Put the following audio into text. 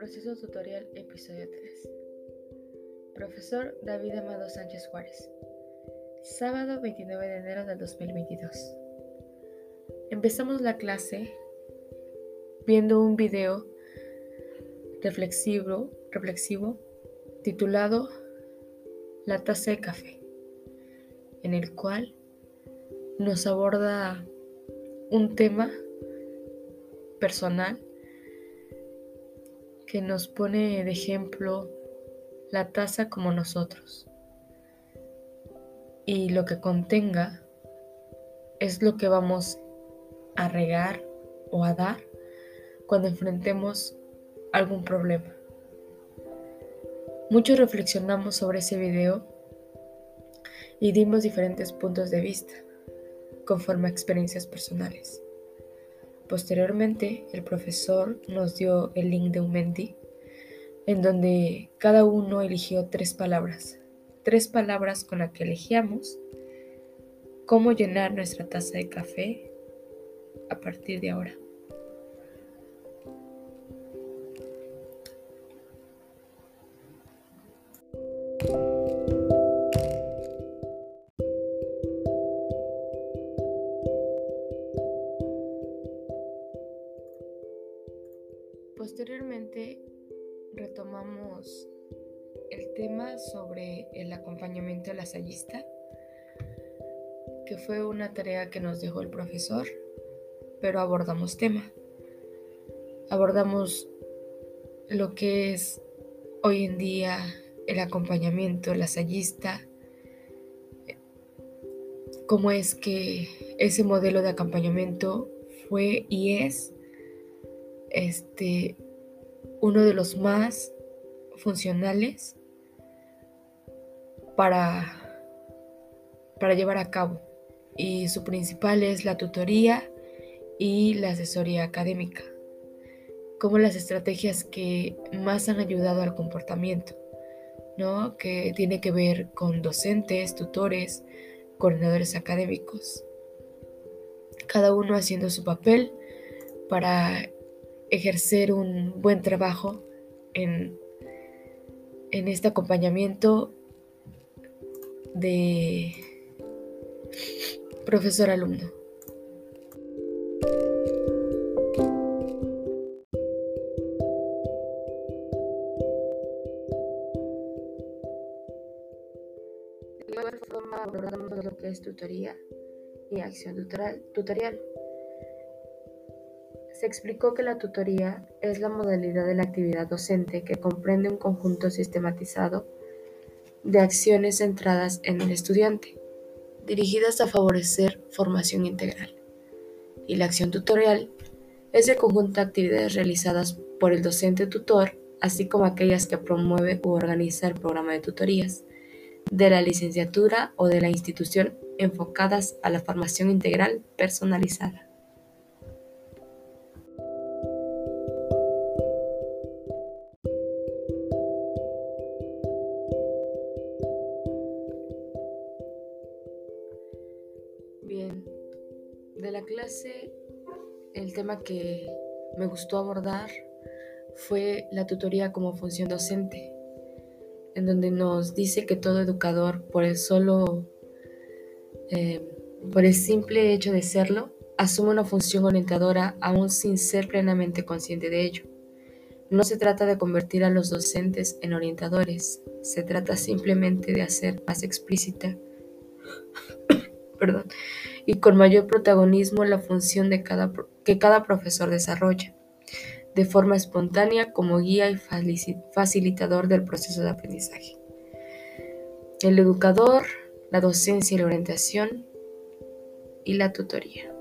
proceso tutorial, episodio 3. Profesor David Amado Sánchez Juárez. Sábado 29 de enero del 2022. Empezamos la clase viendo un video reflexivo, reflexivo titulado La taza de café, en el cual nos aborda un tema personal que nos pone de ejemplo la taza como nosotros. Y lo que contenga es lo que vamos a regar o a dar cuando enfrentemos algún problema. Muchos reflexionamos sobre ese video y dimos diferentes puntos de vista conforme a experiencias personales. Posteriormente, el profesor nos dio el link de un Menti, en donde cada uno eligió tres palabras, tres palabras con las que elegíamos cómo llenar nuestra taza de café a partir de ahora. Posteriormente retomamos el tema sobre el acompañamiento la lasallista, que fue una tarea que nos dejó el profesor, pero abordamos tema. Abordamos lo que es hoy en día el acompañamiento lasallista, cómo es que ese modelo de acompañamiento fue y es este, uno de los más funcionales para, para llevar a cabo. Y su principal es la tutoría y la asesoría académica, como las estrategias que más han ayudado al comportamiento, ¿no? que tiene que ver con docentes, tutores, coordinadores académicos, cada uno haciendo su papel para ejercer un buen trabajo en, en este acompañamiento de profesor-alumno. De igual forma abordamos lo que es tutoría y acción tutorial. Se explicó que la tutoría es la modalidad de la actividad docente que comprende un conjunto sistematizado de acciones centradas en el estudiante, dirigidas a favorecer formación integral. Y la acción tutorial es el conjunto de actividades realizadas por el docente tutor, así como aquellas que promueve u organiza el programa de tutorías de la licenciatura o de la institución enfocadas a la formación integral personalizada. De la clase el tema que me gustó abordar fue la tutoría como función docente, en donde nos dice que todo educador, por el solo, eh, por el simple hecho de serlo, asume una función orientadora aún sin ser plenamente consciente de ello. No se trata de convertir a los docentes en orientadores, se trata simplemente de hacer más explícita perdón, y con mayor protagonismo la función que cada profesor desarrolla, de forma espontánea como guía y facilitador del proceso de aprendizaje. El educador, la docencia y la orientación y la tutoría.